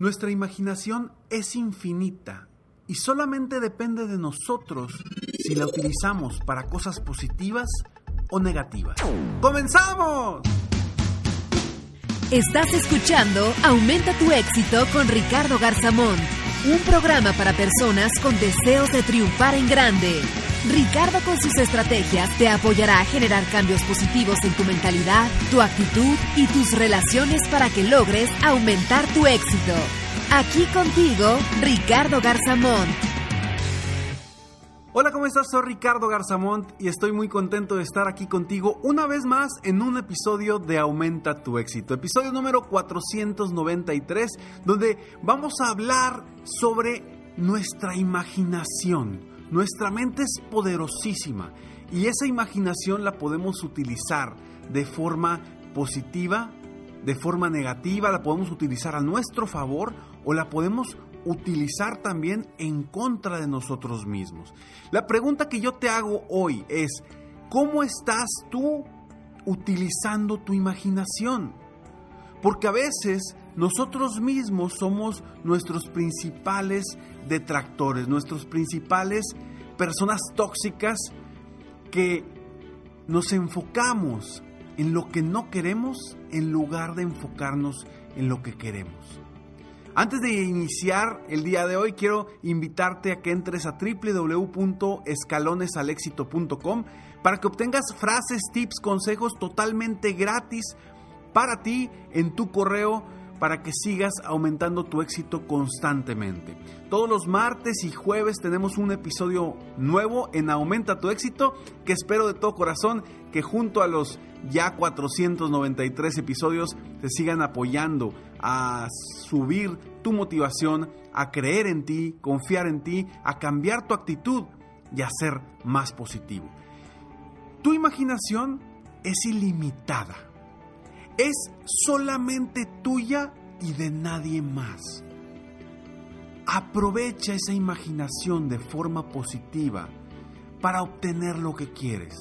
Nuestra imaginación es infinita y solamente depende de nosotros si la utilizamos para cosas positivas o negativas. ¡Comenzamos! Estás escuchando Aumenta tu éxito con Ricardo Garzamón, un programa para personas con deseos de triunfar en grande. Ricardo con sus estrategias te apoyará a generar cambios positivos en tu mentalidad, tu actitud y tus relaciones para que logres aumentar tu éxito. Aquí contigo, Ricardo Garzamont. Hola, ¿cómo estás? Soy Ricardo Garzamont y estoy muy contento de estar aquí contigo una vez más en un episodio de Aumenta tu éxito, episodio número 493, donde vamos a hablar sobre nuestra imaginación. Nuestra mente es poderosísima y esa imaginación la podemos utilizar de forma positiva, de forma negativa, la podemos utilizar a nuestro favor o la podemos utilizar también en contra de nosotros mismos. La pregunta que yo te hago hoy es, ¿cómo estás tú utilizando tu imaginación? Porque a veces nosotros mismos somos nuestros principales detractores, nuestros principales personas tóxicas que nos enfocamos en lo que no queremos en lugar de enfocarnos en lo que queremos. Antes de iniciar el día de hoy, quiero invitarte a que entres a www.escalonesalexito.com para que obtengas frases, tips, consejos totalmente gratis para ti en tu correo para que sigas aumentando tu éxito constantemente. Todos los martes y jueves tenemos un episodio nuevo en Aumenta tu éxito que espero de todo corazón que junto a los ya 493 episodios te sigan apoyando a subir tu motivación, a creer en ti, confiar en ti, a cambiar tu actitud y a ser más positivo. Tu imaginación es ilimitada. Es solamente tuya y de nadie más. Aprovecha esa imaginación de forma positiva para obtener lo que quieres.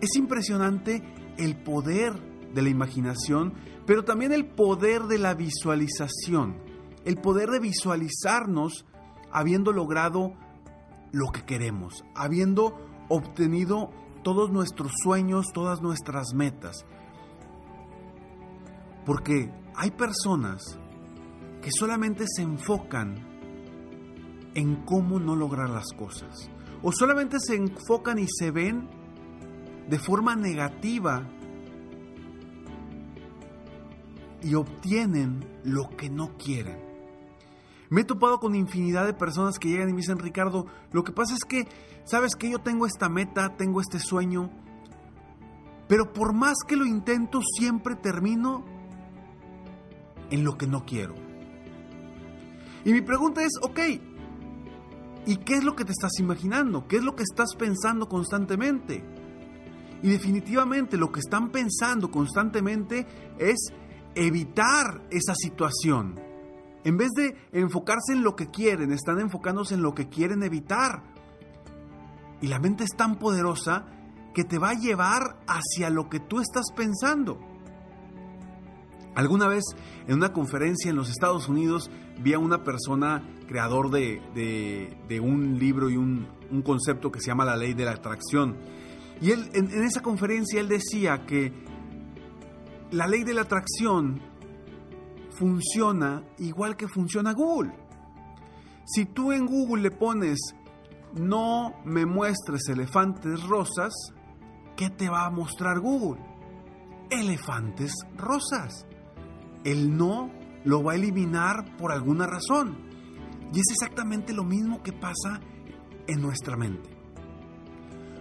Es impresionante el poder de la imaginación, pero también el poder de la visualización, el poder de visualizarnos habiendo logrado lo que queremos, habiendo obtenido todos nuestros sueños, todas nuestras metas. Porque hay personas que solamente se enfocan en cómo no lograr las cosas. O solamente se enfocan y se ven de forma negativa y obtienen lo que no quieren. Me he topado con infinidad de personas que llegan y me dicen, Ricardo, lo que pasa es que, sabes que yo tengo esta meta, tengo este sueño, pero por más que lo intento, siempre termino en lo que no quiero. Y mi pregunta es, ok, ¿y qué es lo que te estás imaginando? ¿Qué es lo que estás pensando constantemente? Y definitivamente lo que están pensando constantemente es evitar esa situación. En vez de enfocarse en lo que quieren, están enfocándose en lo que quieren evitar. Y la mente es tan poderosa que te va a llevar hacia lo que tú estás pensando. Alguna vez en una conferencia en los Estados Unidos vi a una persona creador de, un libro y un, concepto que se llama la ley de la atracción. Y él, en, en esa conferencia él decía que la ley de la atracción funciona igual que funciona Google. Si tú en Google le pones no me muestres elefantes rosas, ¿qué te va a mostrar Google? Elefantes rosas. El no lo va a eliminar por alguna razón. Y es exactamente lo mismo que pasa en nuestra mente.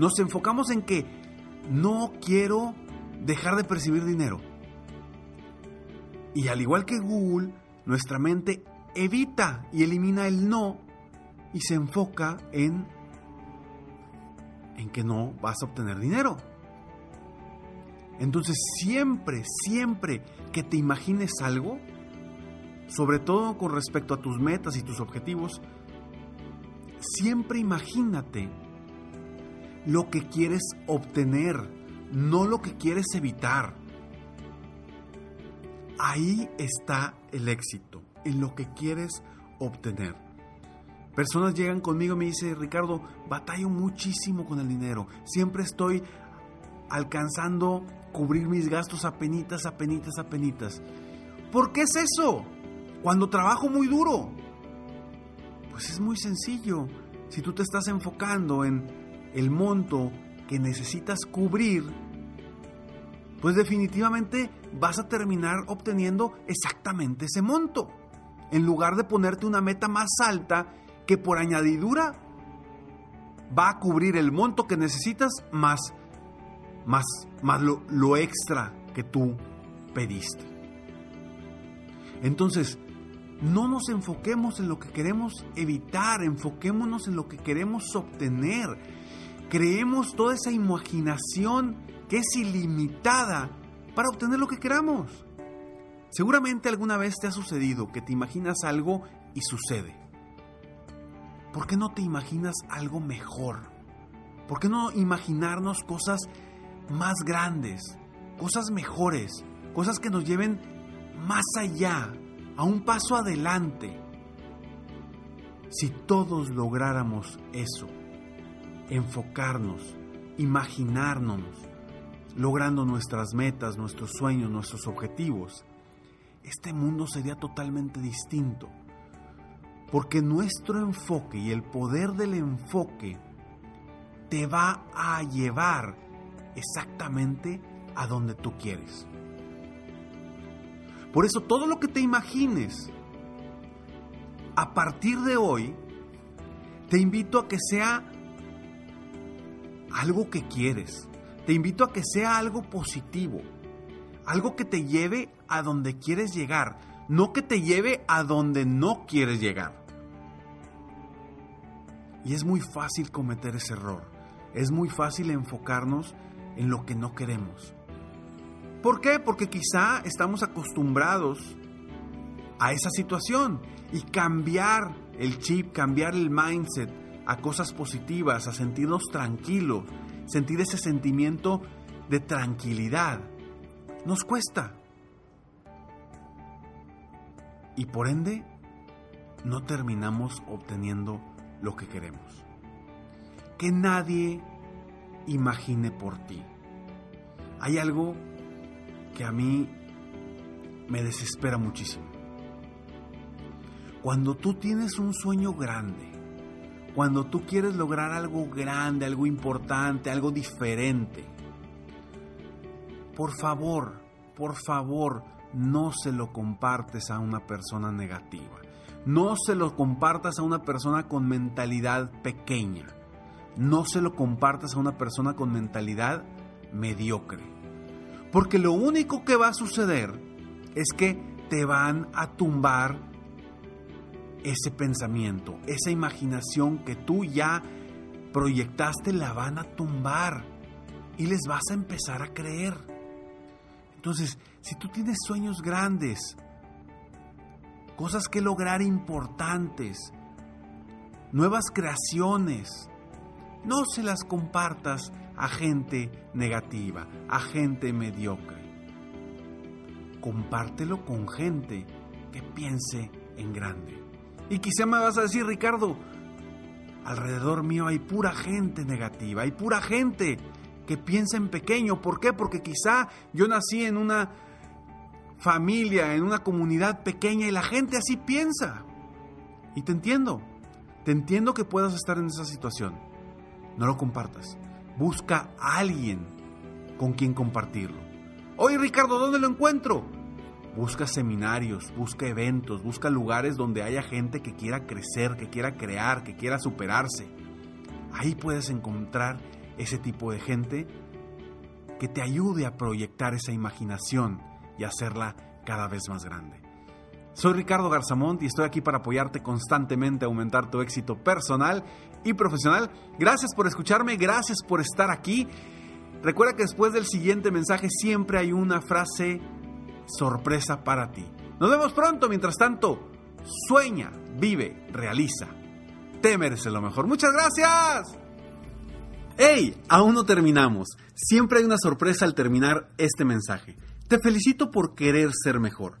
Nos enfocamos en que no quiero dejar de percibir dinero. Y al igual que Google, nuestra mente evita y elimina el no y se enfoca en en que no vas a obtener dinero. Entonces siempre, siempre que te imagines algo, sobre todo con respecto a tus metas y tus objetivos, siempre imagínate lo que quieres obtener, no lo que quieres evitar. Ahí está el éxito, en lo que quieres obtener. Personas llegan conmigo y me dicen, Ricardo, batallo muchísimo con el dinero. Siempre estoy alcanzando cubrir mis gastos a penitas, a penitas, a penitas. ¿Por qué es eso? Cuando trabajo muy duro. Pues es muy sencillo. Si tú te estás enfocando en el monto que necesitas cubrir, pues definitivamente vas a terminar obteniendo exactamente ese monto. En lugar de ponerte una meta más alta que por añadidura va a cubrir el monto que necesitas más, más, más lo, lo extra que tú pediste. Entonces, no nos enfoquemos en lo que queremos evitar, enfoquémonos en lo que queremos obtener. Creemos toda esa imaginación que es ilimitada para obtener lo que queramos. Seguramente alguna vez te ha sucedido que te imaginas algo y sucede. ¿Por qué no te imaginas algo mejor? ¿Por qué no imaginarnos cosas más grandes, cosas mejores, cosas que nos lleven más allá, a un paso adelante? Si todos lográramos eso, enfocarnos, imaginarnos, logrando nuestras metas, nuestros sueños, nuestros objetivos, este mundo sería totalmente distinto. Porque nuestro enfoque y el poder del enfoque te va a llevar exactamente a donde tú quieres. Por eso todo lo que te imagines a partir de hoy, te invito a que sea algo que quieres. Te invito a que sea algo positivo. Algo que te lleve a donde quieres llegar, no que te lleve a donde no quieres llegar. Y es muy fácil cometer ese error. Es muy fácil enfocarnos en lo que no queremos. ¿Por qué? Porque quizá estamos acostumbrados a esa situación y cambiar el chip, cambiar el mindset a cosas positivas, a sentirnos tranquilos, sentir ese sentimiento de tranquilidad, nos cuesta. Y por ende, no terminamos obteniendo lo que queremos. Que nadie imagine por ti. Hay algo que a mí me desespera muchísimo. Cuando tú tienes un sueño grande, cuando tú quieres lograr algo grande, algo importante, algo diferente, por favor, por favor, no se lo compartes a una persona negativa. No se lo compartas a una persona con mentalidad pequeña. No se lo compartas a una persona con mentalidad mediocre. Porque lo único que va a suceder es que te van a tumbar ese pensamiento, esa imaginación que tú ya proyectaste, la van a tumbar y les vas a empezar a creer. Entonces, si tú tienes sueños grandes, cosas que lograr importantes, nuevas creaciones, no se las compartas a gente negativa, a gente mediocre. Compártelo con gente que piense en grande. Y quizá me vas a decir, Ricardo, alrededor mío hay pura gente negativa, hay pura gente que piensa en pequeño. ¿Por qué? Porque quizá yo nací en una familia, en una comunidad pequeña y la gente así piensa. Y te entiendo. Te entiendo que puedas estar en esa situación. No lo compartas. Busca a alguien con quien compartirlo. Oye Ricardo, ¿dónde lo encuentro? Busca seminarios, busca eventos, busca lugares donde haya gente que quiera crecer, que quiera crear, que quiera superarse. Ahí puedes encontrar ese tipo de gente que te ayude a proyectar esa imaginación y hacerla cada vez más grande. Soy Ricardo Garzamont y estoy aquí para apoyarte constantemente a aumentar tu éxito personal y profesional. Gracias por escucharme, gracias por estar aquí. Recuerda que después del siguiente mensaje siempre hay una frase sorpresa para ti. Nos vemos pronto, mientras tanto, sueña, vive, realiza. Te mereces lo mejor. Muchas gracias. ¡Hey! Aún no terminamos. Siempre hay una sorpresa al terminar este mensaje. Te felicito por querer ser mejor.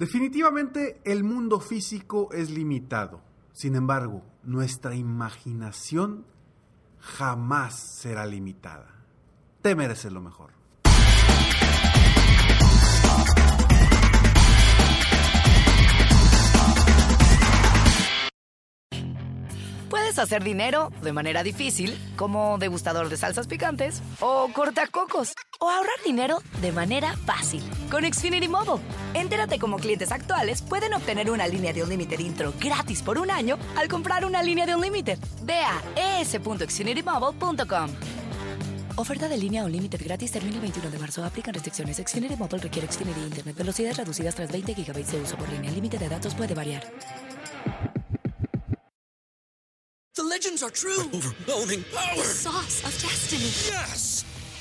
Definitivamente el mundo físico es limitado. Sin embargo, nuestra imaginación jamás será limitada. Te mereces lo mejor. Puedes hacer dinero de manera difícil, como degustador de salsas picantes, o cortacocos, o ahorrar dinero de manera fácil con Xfinity Mobile. Entérate cómo clientes actuales pueden obtener una línea de Unlimited intro gratis por un año al comprar una línea de Unlimited. Ve a es.xfinitymobile.com. Oferta de línea Unlimited gratis termina el 21 de marzo. Aplican restricciones. Xfinity Mobile requiere Xfinity Internet. Velocidades reducidas tras 20 GB de uso por línea. El límite de datos puede variar. The legends are true. overwhelming power! sauce of destiny. Yes!